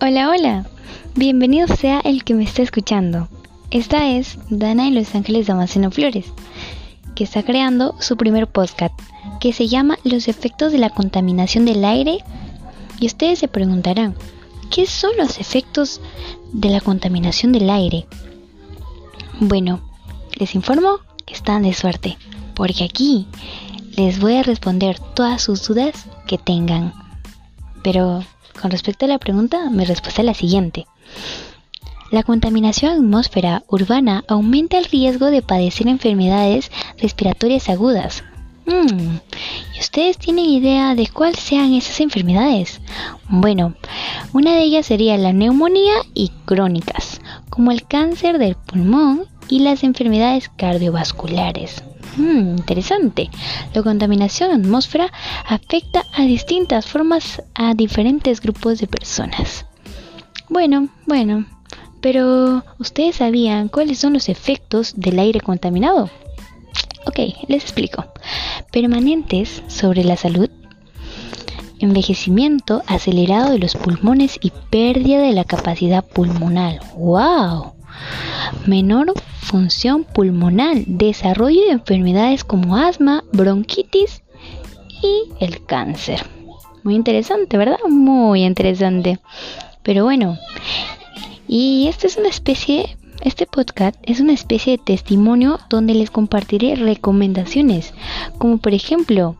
Hola, hola. Bienvenido sea el que me está escuchando. Esta es Dana de Los Ángeles Damasceno Flores, que está creando su primer podcast, que se llama Los efectos de la contaminación del aire. Y ustedes se preguntarán, ¿qué son los efectos de la contaminación del aire? Bueno, les informo que están de suerte, porque aquí les voy a responder todas sus dudas que tengan. Pero con respecto a la pregunta, mi respuesta es la siguiente. La contaminación atmósfera urbana aumenta el riesgo de padecer enfermedades respiratorias agudas. Hmm, ¿Y ustedes tienen idea de cuáles sean esas enfermedades? Bueno, una de ellas sería la neumonía y crónicas, como el cáncer del pulmón y las enfermedades cardiovasculares. Hmm, interesante. La contaminación atmósfera afecta a distintas formas a diferentes grupos de personas. Bueno, bueno, pero ¿ustedes sabían cuáles son los efectos del aire contaminado? Ok, les explico. Permanentes sobre la salud, envejecimiento acelerado de los pulmones y pérdida de la capacidad pulmonar. ¡Wow! Menor función pulmonar, desarrollo de enfermedades como asma, bronquitis y el cáncer. Muy interesante, ¿verdad? Muy interesante. Pero bueno, y esta es una especie, este podcast es una especie de testimonio donde les compartiré recomendaciones, como por ejemplo,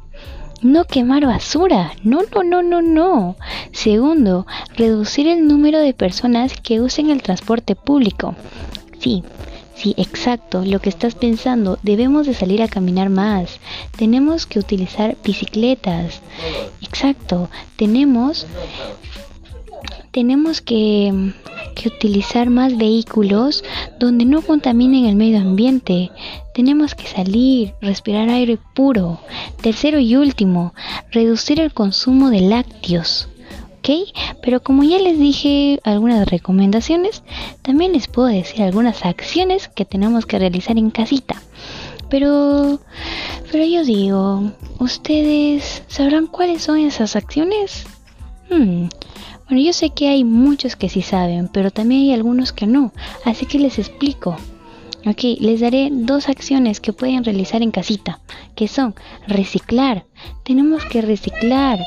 no quemar basura. No, no, no, no, no. Segundo, reducir el número de personas que usen el transporte público. Sí, sí, exacto, lo que estás pensando. Debemos de salir a caminar más. Tenemos que utilizar bicicletas. Exacto, tenemos tenemos que, que, utilizar más vehículos donde no contaminen el medio ambiente. Tenemos que salir, respirar aire puro. Tercero y último, reducir el consumo de lácteos. Pero como ya les dije algunas recomendaciones, también les puedo decir algunas acciones que tenemos que realizar en casita. Pero, pero yo digo, ¿ustedes sabrán cuáles son esas acciones? Hmm, bueno, yo sé que hay muchos que sí saben, pero también hay algunos que no, así que les explico. Ok, les daré dos acciones que pueden realizar en casita, que son reciclar. Tenemos que reciclar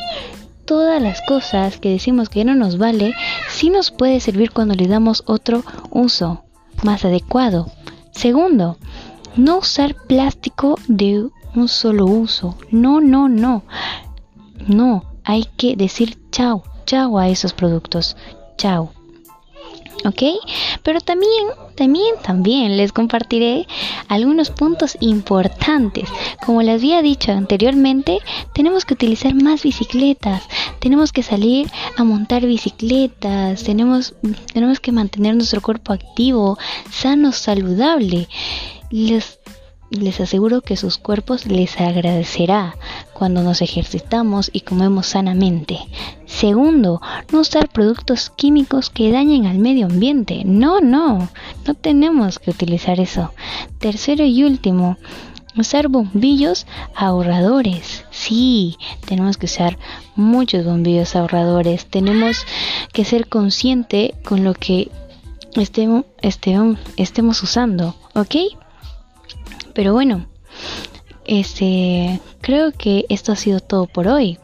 todas las cosas que decimos que no nos vale, sí nos puede servir cuando le damos otro uso más adecuado. Segundo, no usar plástico de un solo uso. No, no, no. No, hay que decir chao, chao a esos productos. Chao. ¿Ok? Pero también, también, también les compartiré algunos puntos importantes. Como les había dicho anteriormente, tenemos que utilizar más bicicletas, tenemos que salir a montar bicicletas, tenemos, tenemos que mantener nuestro cuerpo activo, sano, saludable. Les les aseguro que sus cuerpos les agradecerá cuando nos ejercitamos y comemos sanamente. Segundo, no usar productos químicos que dañen al medio ambiente. No, no, no tenemos que utilizar eso. Tercero y último, usar bombillos ahorradores. Sí, tenemos que usar muchos bombillos ahorradores. Tenemos que ser consciente con lo que estemos, estemos, estemos usando, ¿ok? Pero bueno, este, creo que esto ha sido todo por hoy.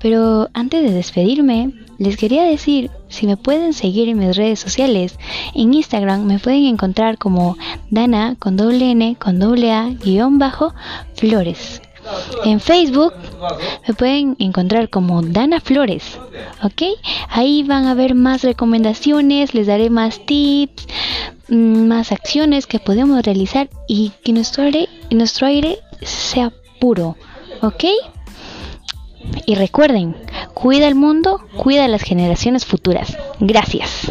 Pero antes de despedirme, les quería decir si me pueden seguir en mis redes sociales. En Instagram me pueden encontrar como Dana con doble N con doble A guion bajo Flores. En Facebook me pueden encontrar como Dana Flores, ¿ok? Ahí van a ver más recomendaciones, les daré más tips, mm, más acciones que podemos realizar y que nuestro aire, nuestro aire sea puro, ¿ok? Y recuerden, cuida el mundo, cuida las generaciones futuras. Gracias.